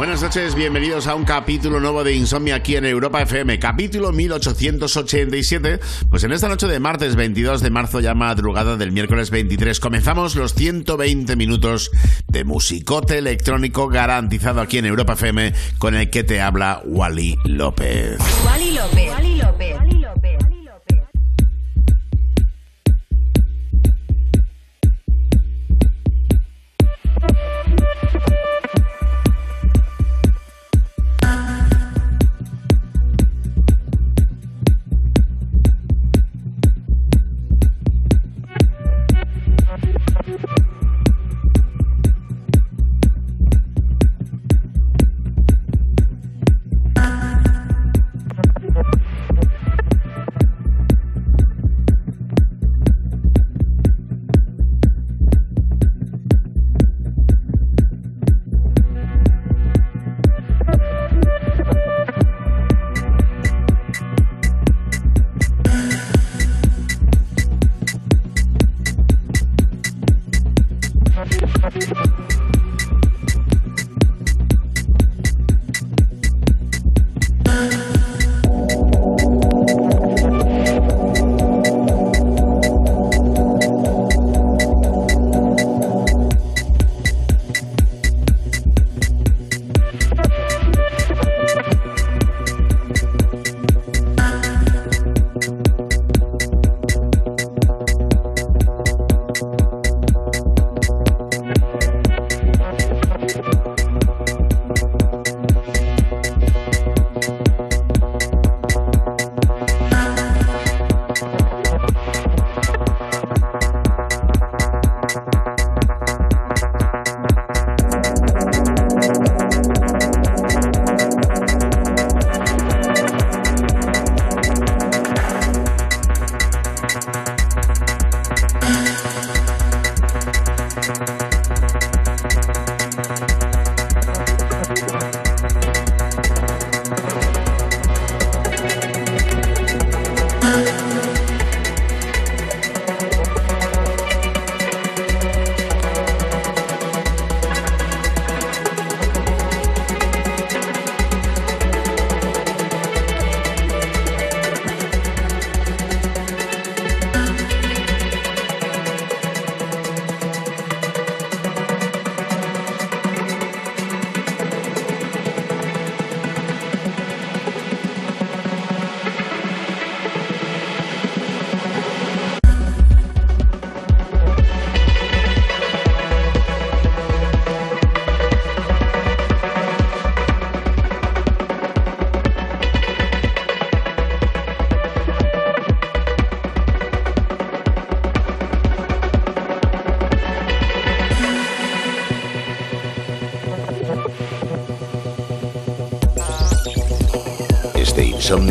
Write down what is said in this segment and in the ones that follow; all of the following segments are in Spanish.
Buenas noches, bienvenidos a un capítulo nuevo de Insomnia aquí en Europa FM, capítulo 1887. Pues en esta noche de martes 22 de marzo, ya madrugada del miércoles 23, comenzamos los 120 minutos de musicote electrónico garantizado aquí en Europa FM con el que te habla Wally López. Wally López.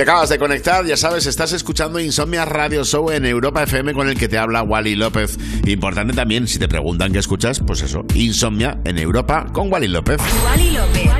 Te acabas de conectar, ya sabes, estás escuchando Insomnia Radio Show en Europa FM con el que te habla Wally López. Importante también, si te preguntan qué escuchas, pues eso, Insomnia en Europa con Wally López. Wally López.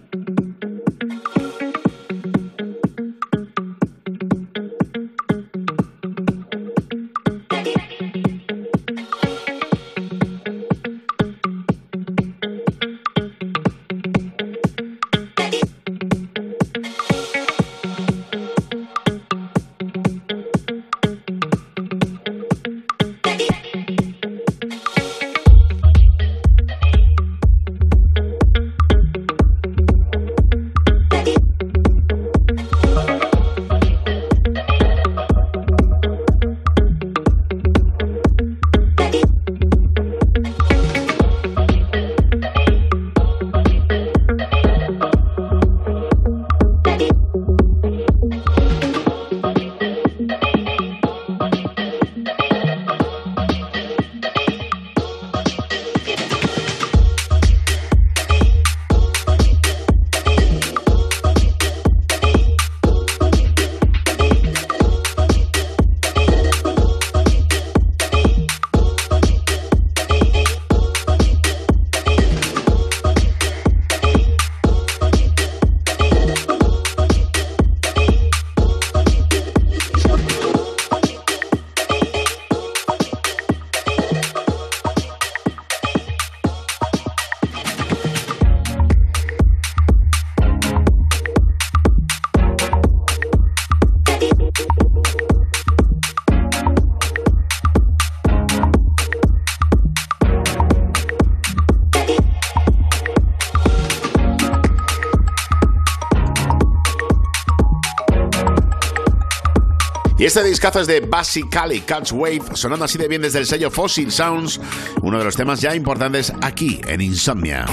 Este discazo es de Basically Catch Wave, sonando así de bien desde el sello Fossil Sounds, uno de los temas ya importantes aquí en Insomnia.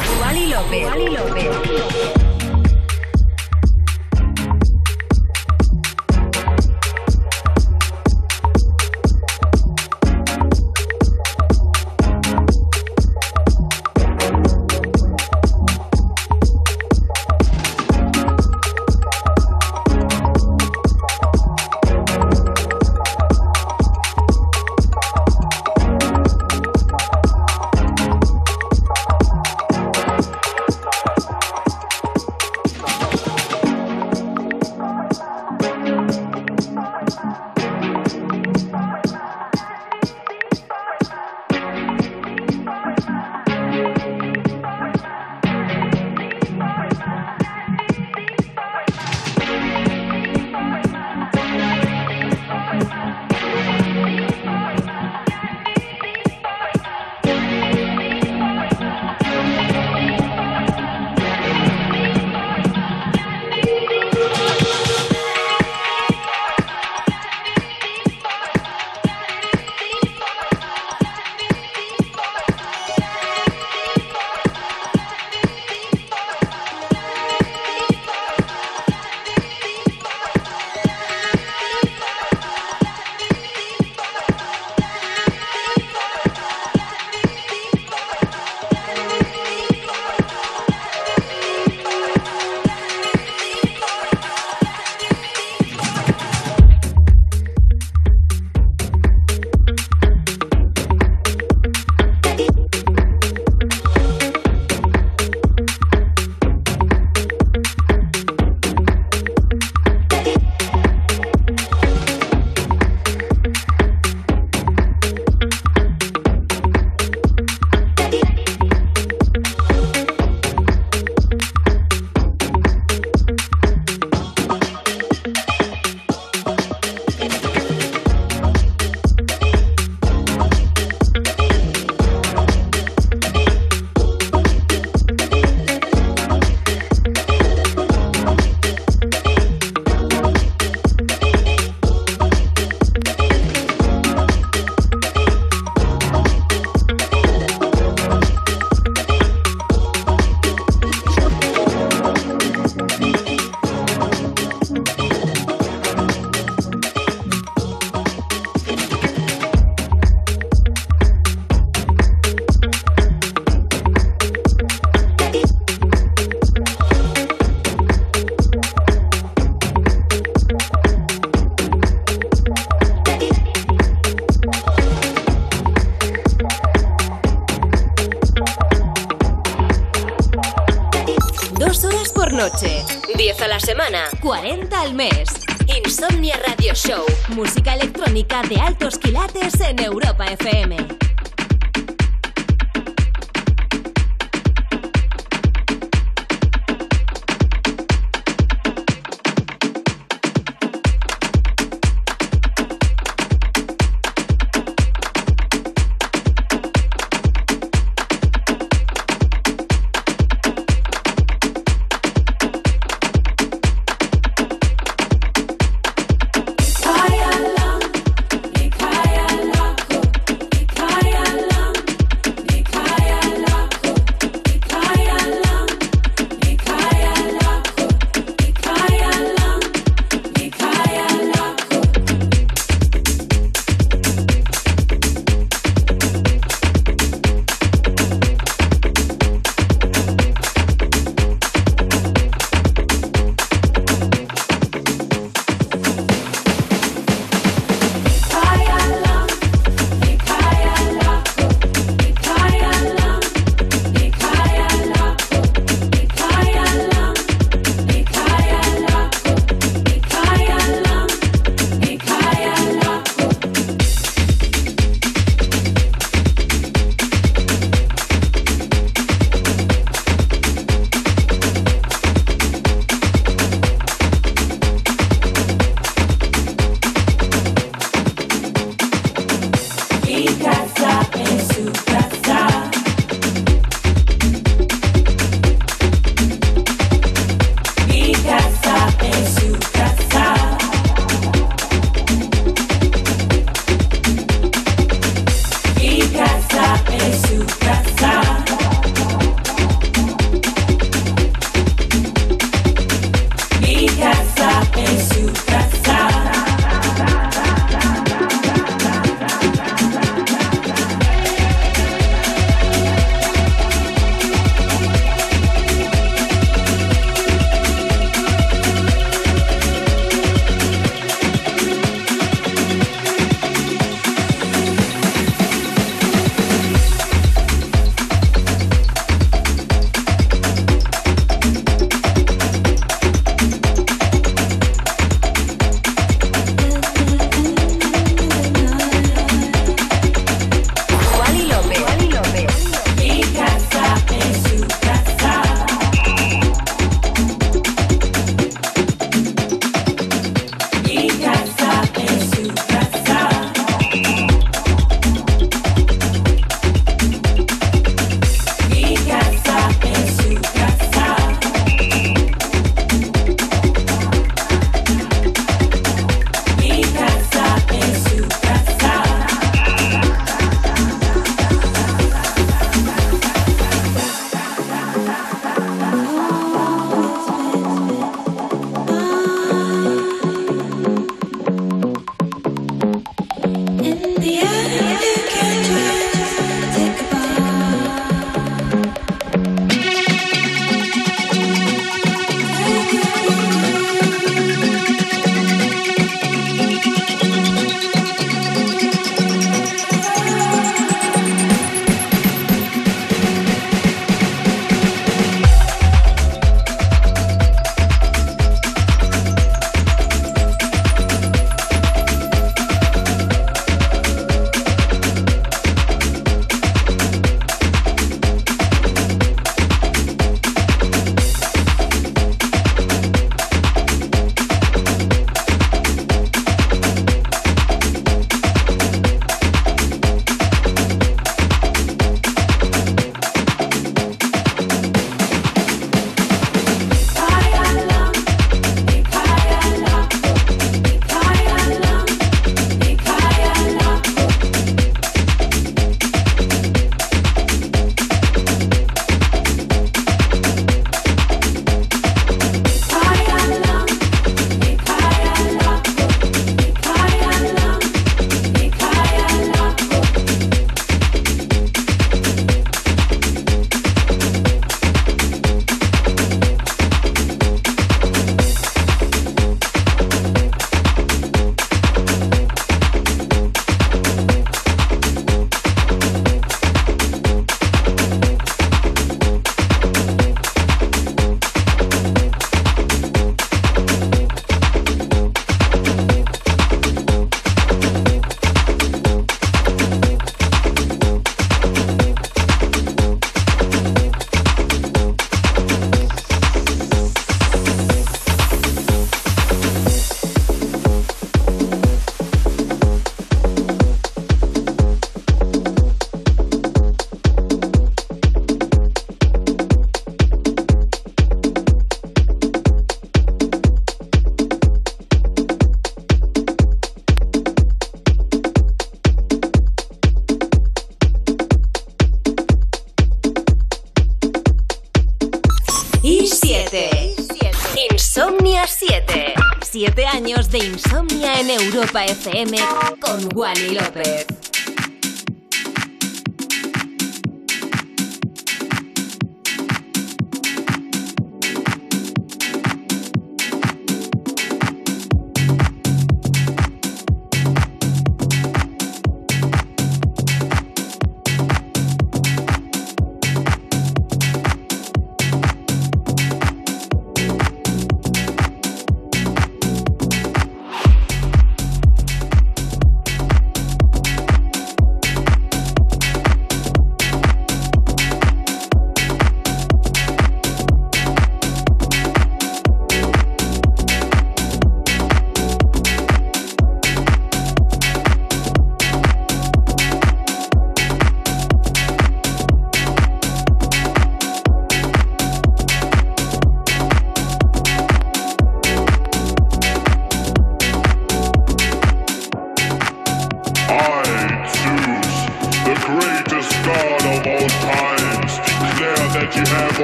FM con Wally López.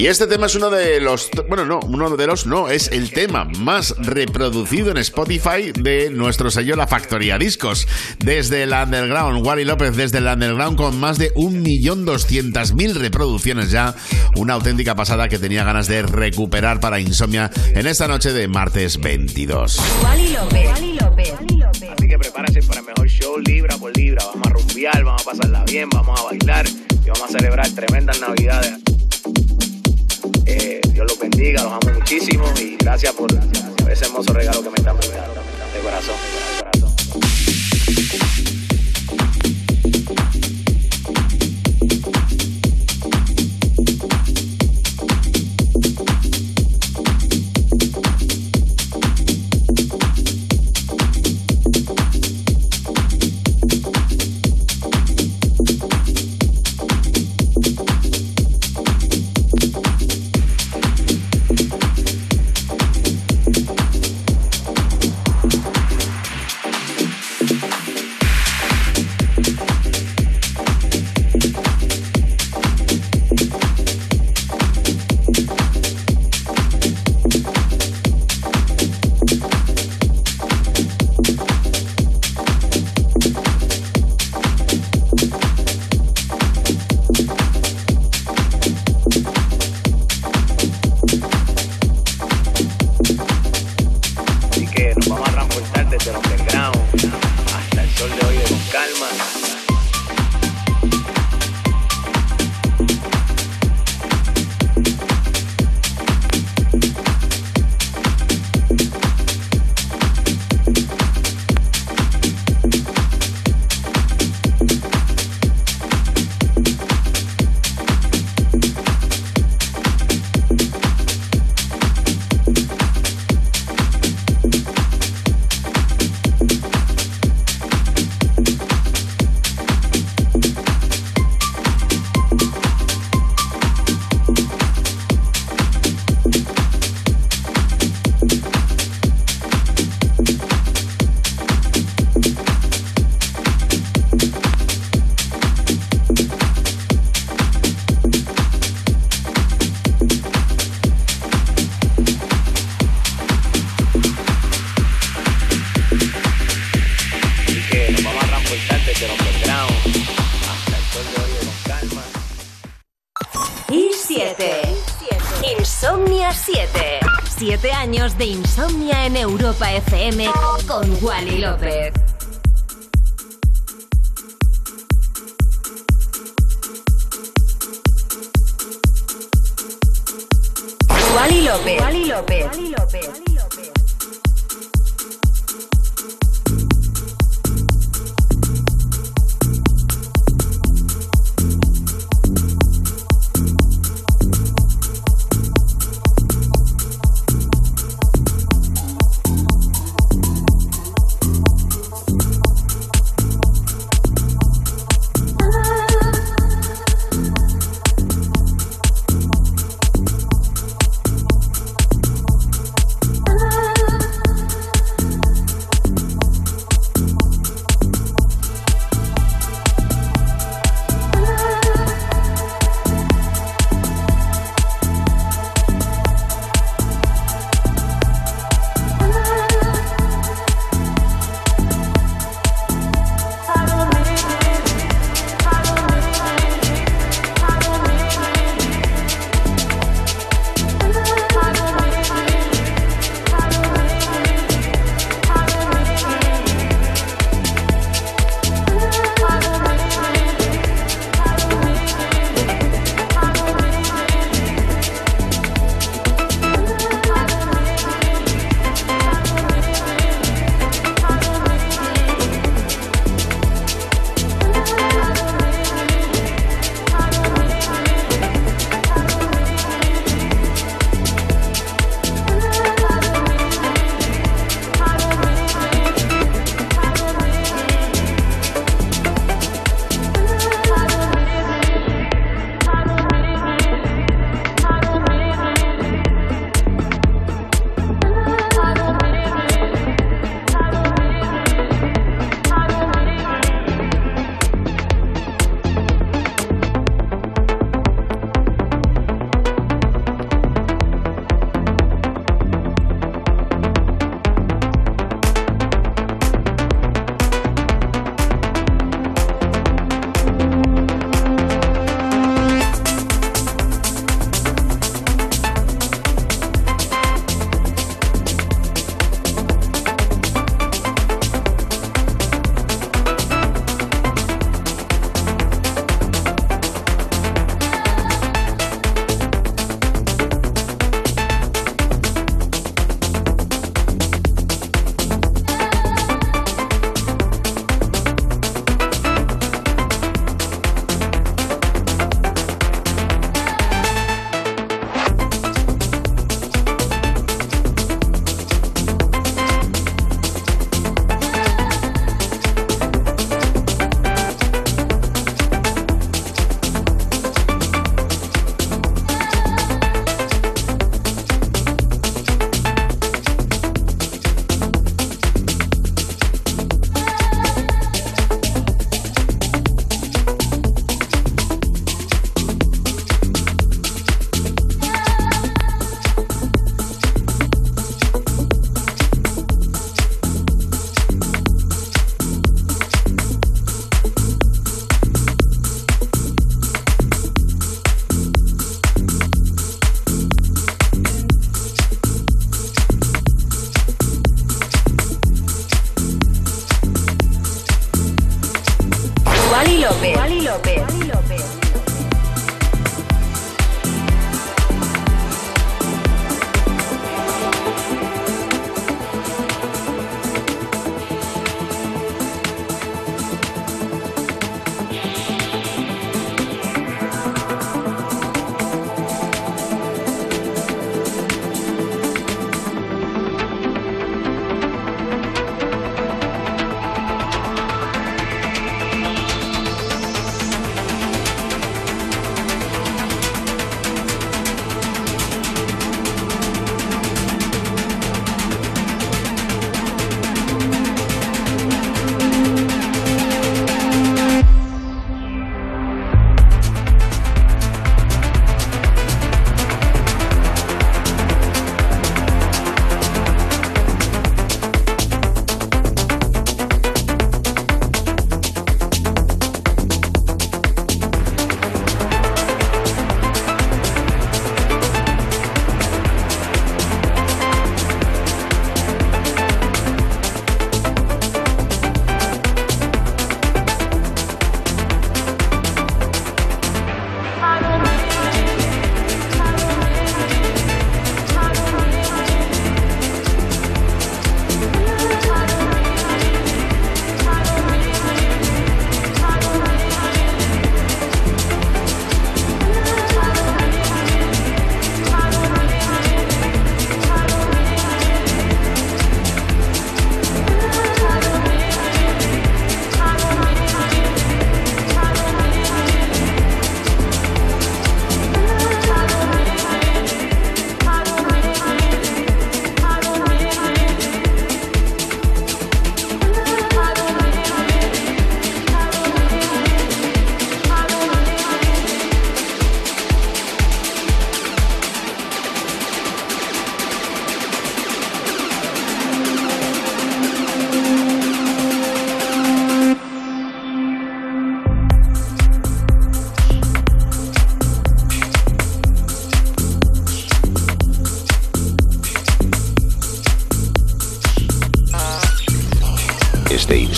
Y este tema es uno de los, bueno, no, uno de los, no, es el tema más reproducido en Spotify de nuestro sello La Factoría Discos. Desde el underground, Wally López desde el underground con más de 1.200.000 reproducciones ya. Una auténtica pasada que tenía ganas de recuperar para Insomnia en esta noche de martes 22. Wally López. Wally López. Así que prepárense para el mejor show libra por libra. Vamos a rumbear, vamos a pasarla bien, vamos a bailar y vamos a celebrar tremendas navidades. Eh, Dios los bendiga, los amo muchísimo y gracias por ese hermoso regalo que me están brindando. De corazón, de corazón.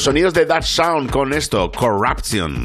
Los sonidos de That Sound con esto, Corruption.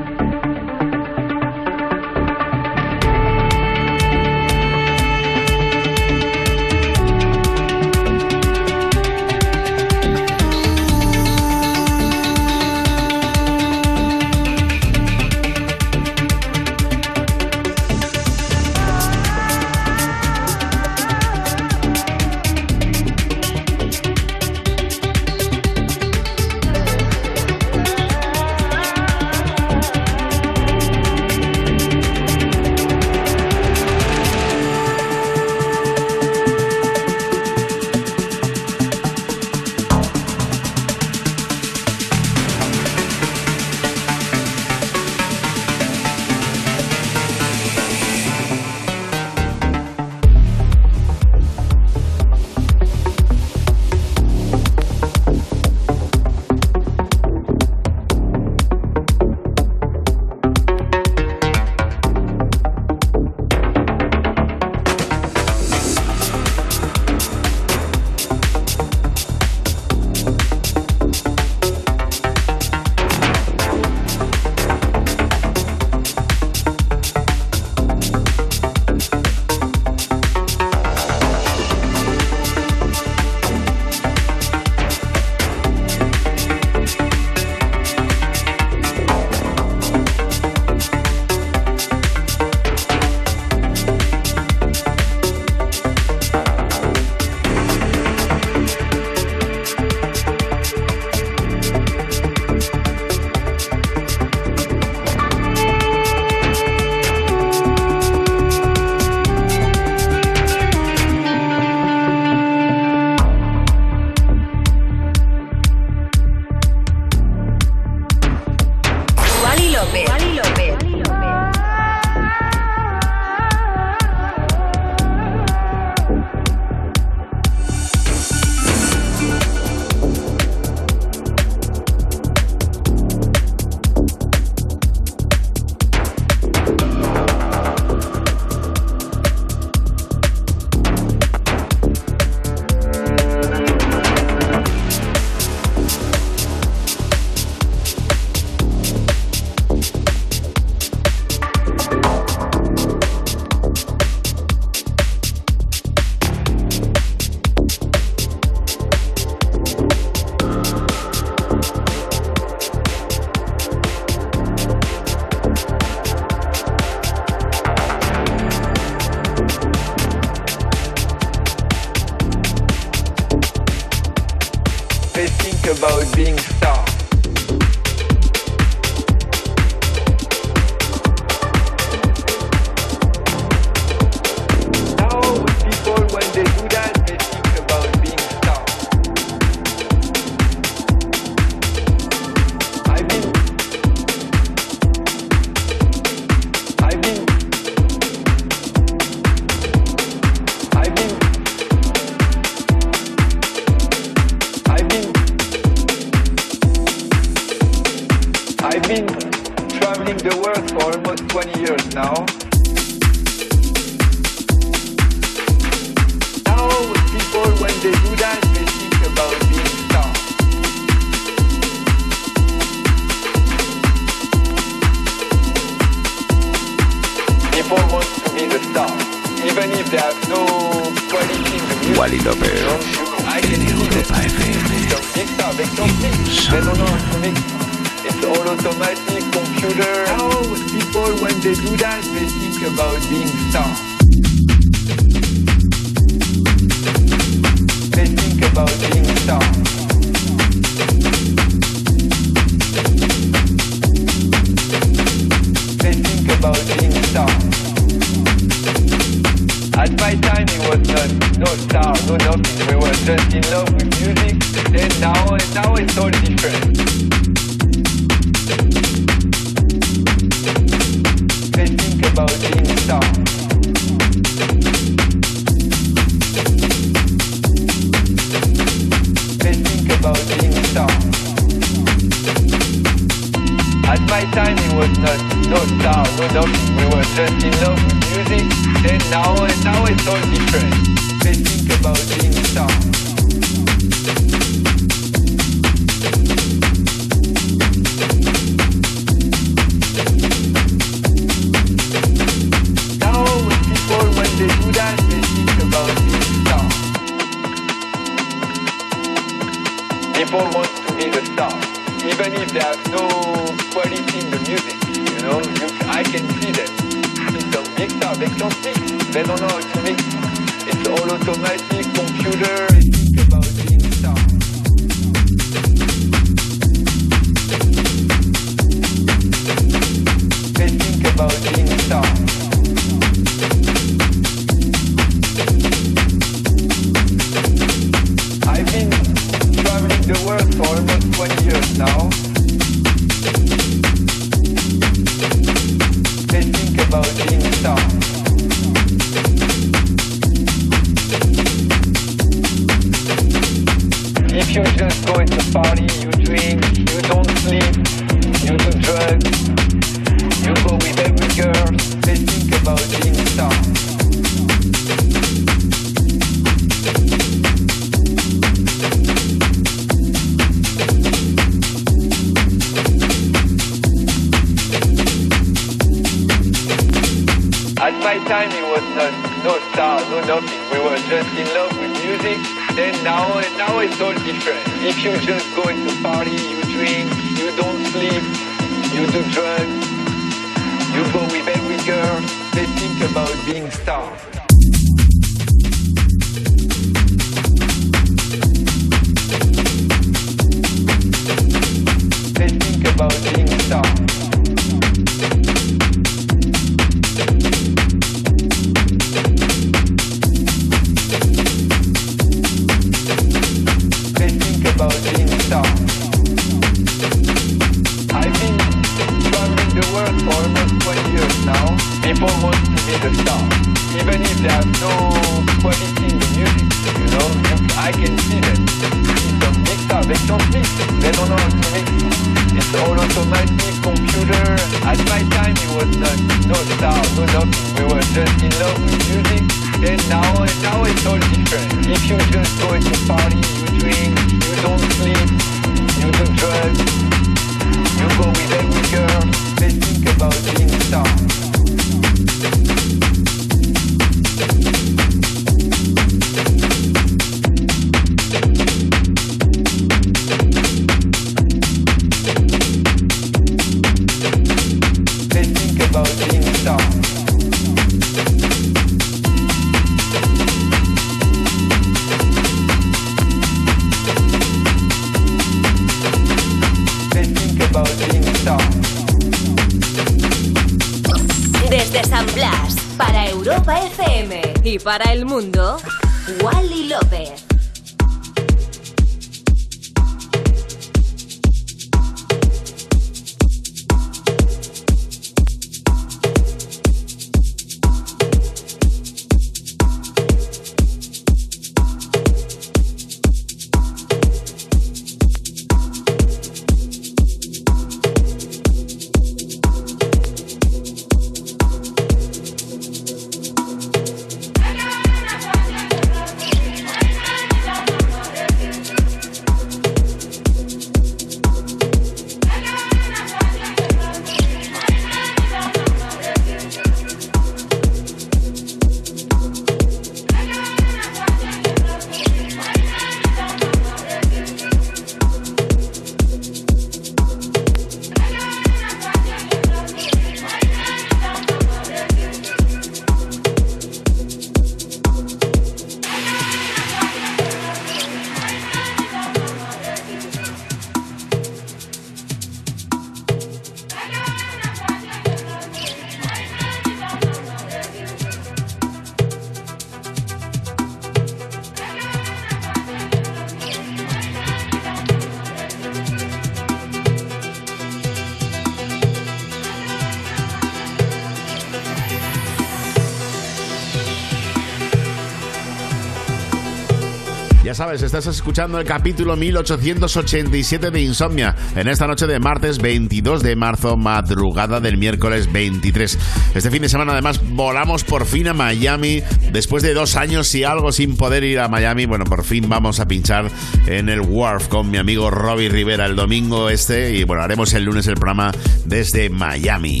Sabes, estás escuchando el capítulo 1887 de Insomnia en esta noche de martes 22 de marzo, madrugada del miércoles 23. Este fin de semana además volamos por fin a Miami después de dos años y algo sin poder ir a Miami. Bueno, por fin vamos a pinchar en el Wharf con mi amigo Robbie Rivera el domingo este y bueno, haremos el lunes el programa desde Miami.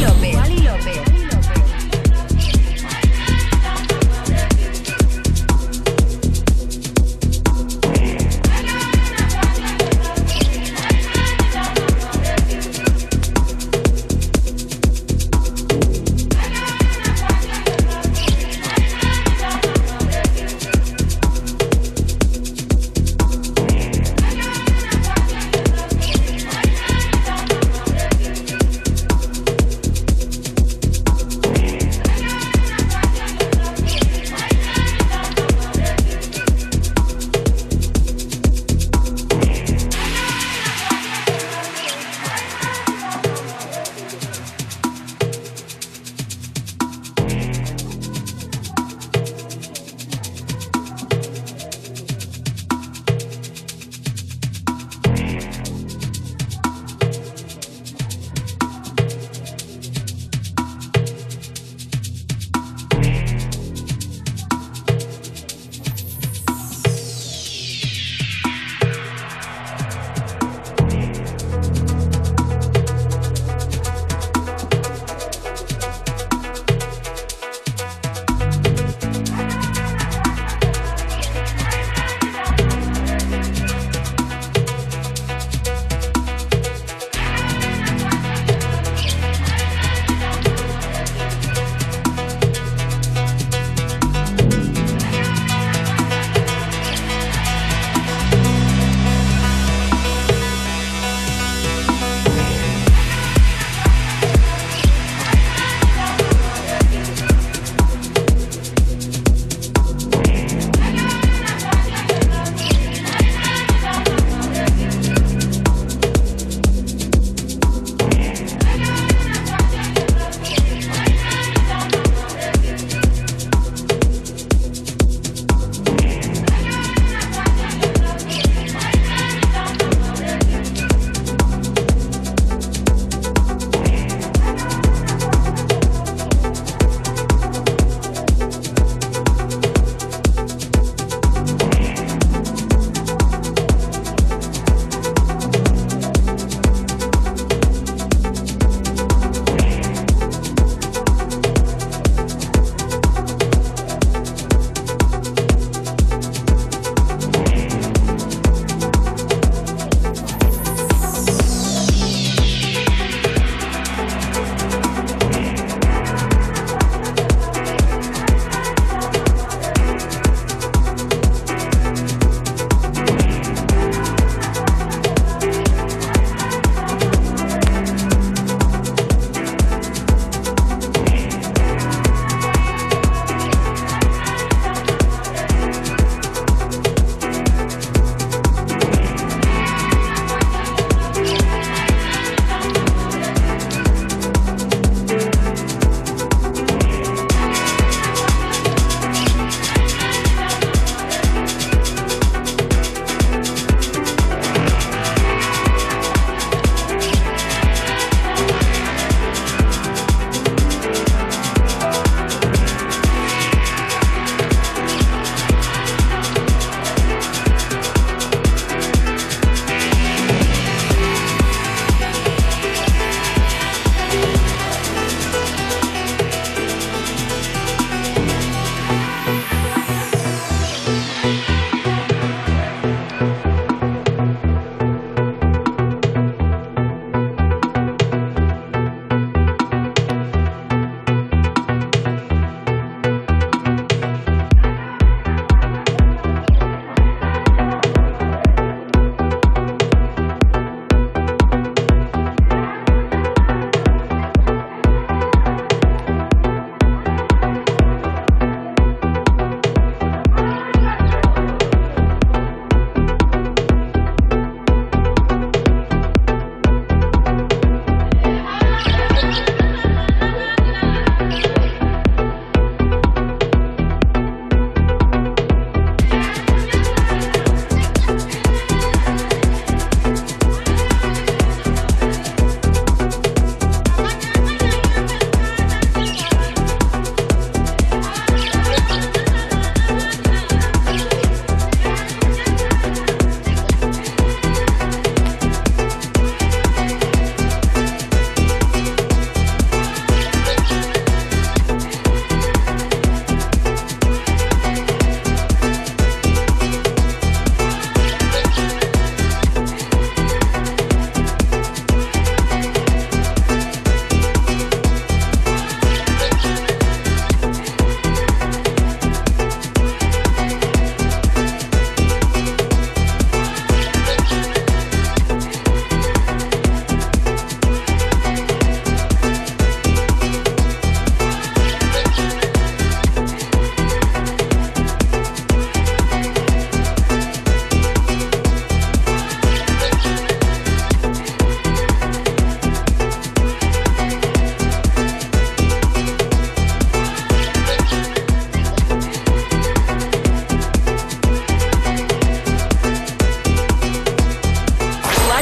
López.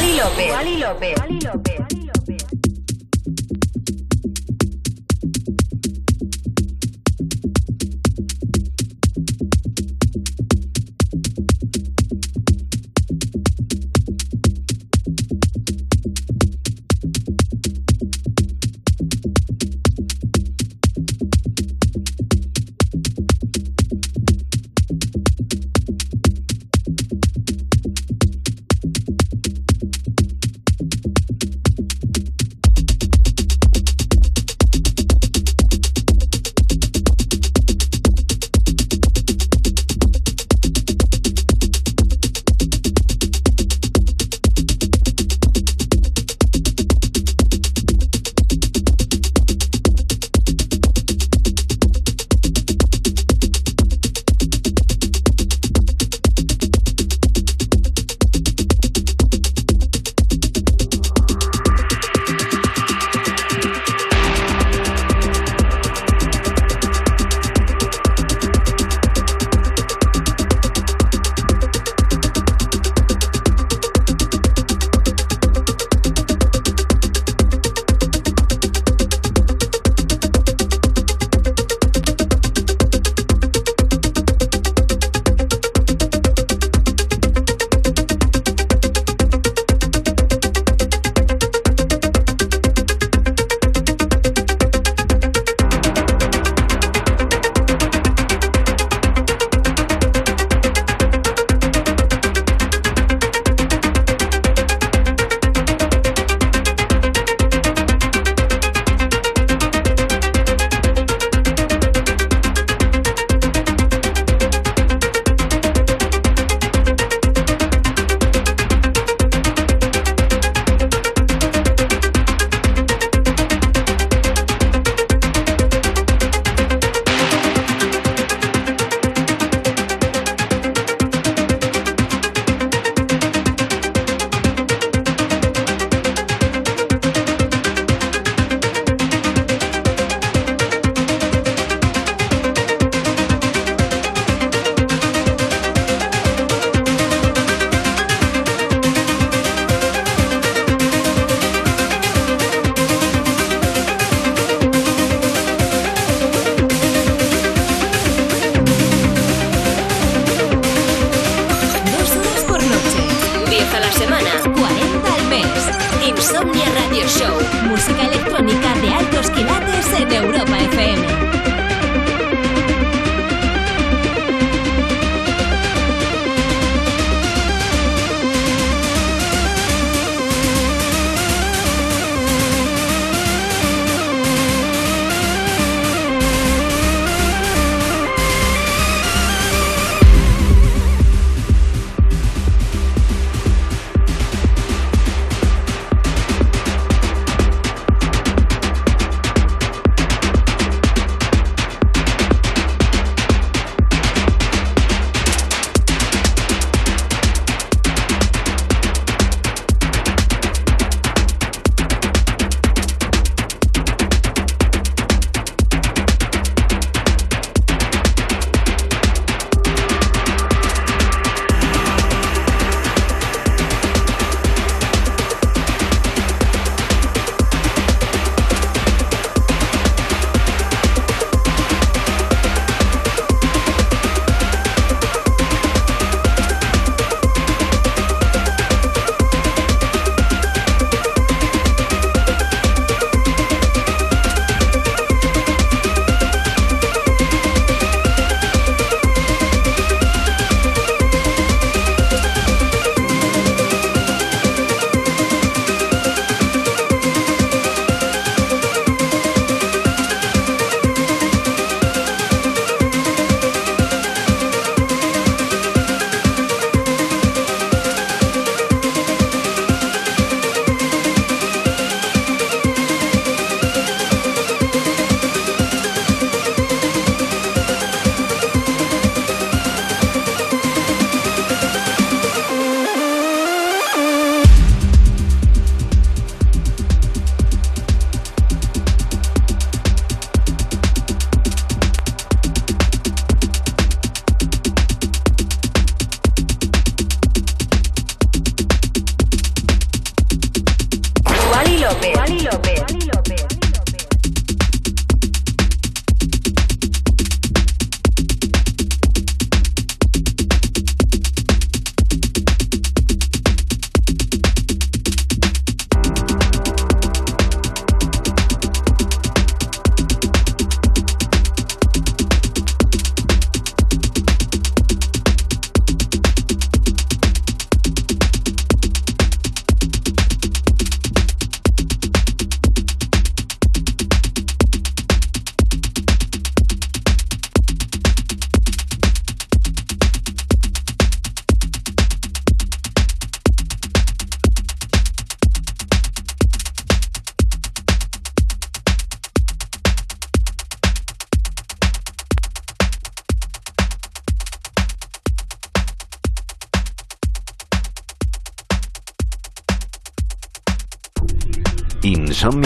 Wally López. Wally López.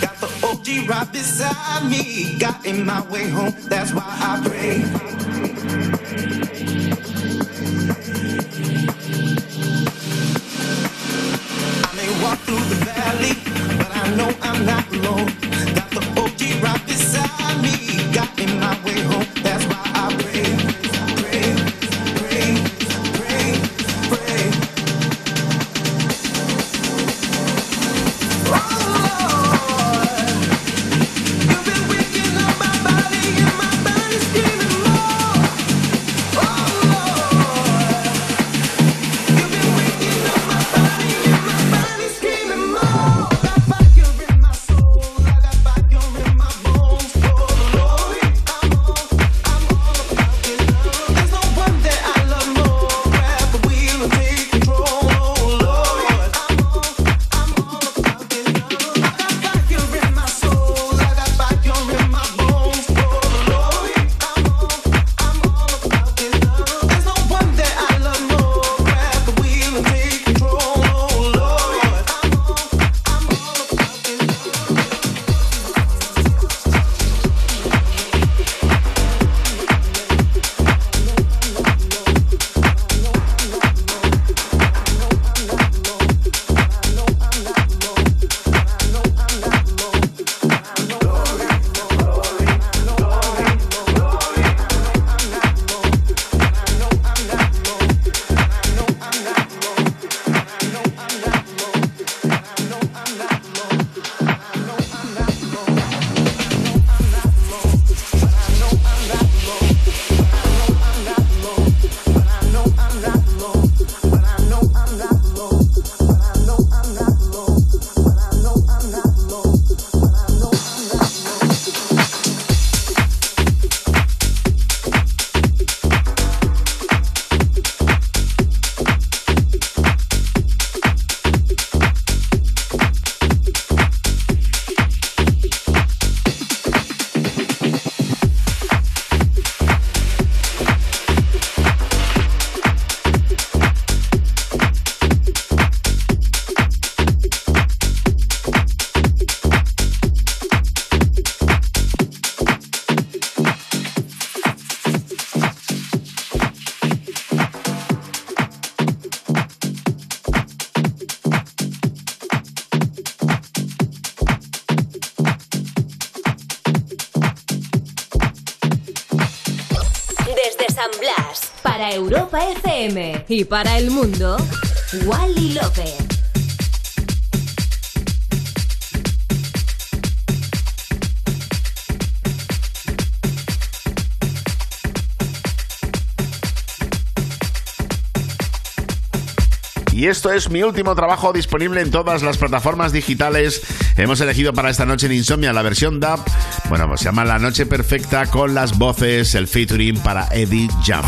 Got the OG right beside me. Got in my way home, that's why Y para el mundo, Wally López. Y esto es mi último trabajo disponible en todas las plataformas digitales. Hemos elegido para esta noche en Insomnia la versión DAP. Bueno, pues se llama La Noche Perfecta con las voces, el featuring para Eddie Jump.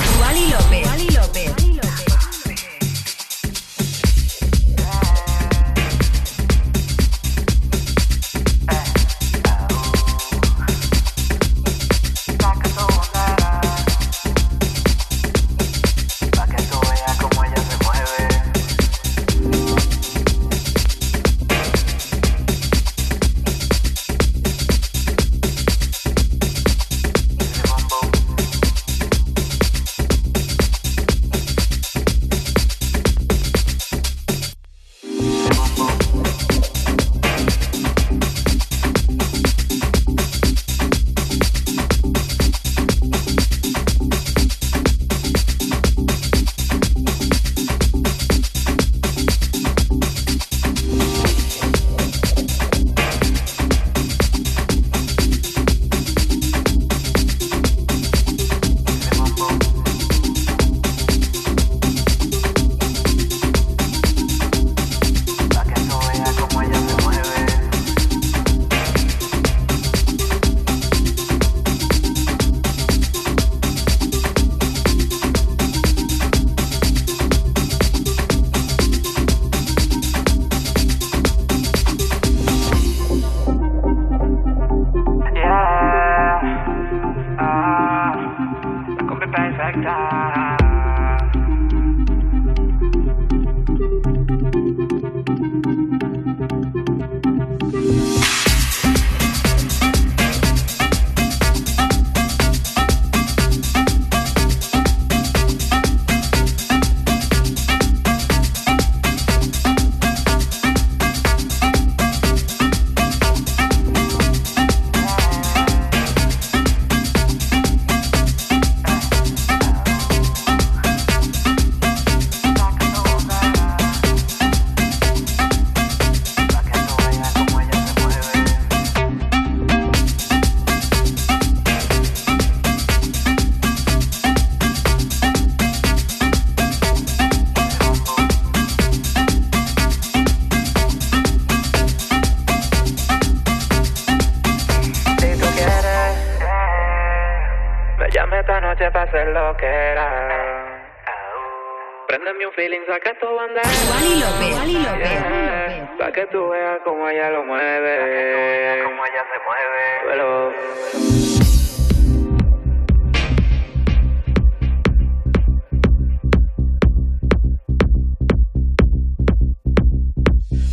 se mueve. Pero...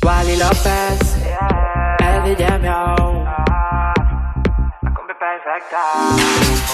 Wally López, yeah. el ah, la perfecta.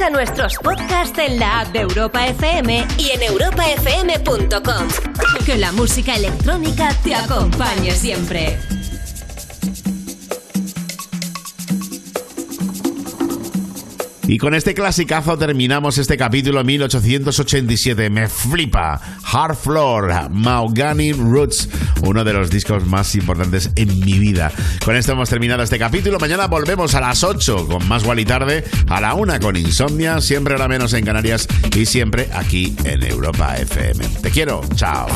Escucha nuestros podcasts en la app de Europa FM y en europafm.com. Que la música electrónica te acompañe siempre. Y con este clasicazo terminamos este capítulo 1887. Me flipa. Hard Floor, Mahogany Roots, uno de los discos más importantes en mi vida. Con esto hemos terminado este capítulo. Mañana volvemos a las 8 con más y tarde, a la 1 con Insomnia, siempre a la menos en Canarias y siempre aquí en Europa FM. Te quiero. Chao.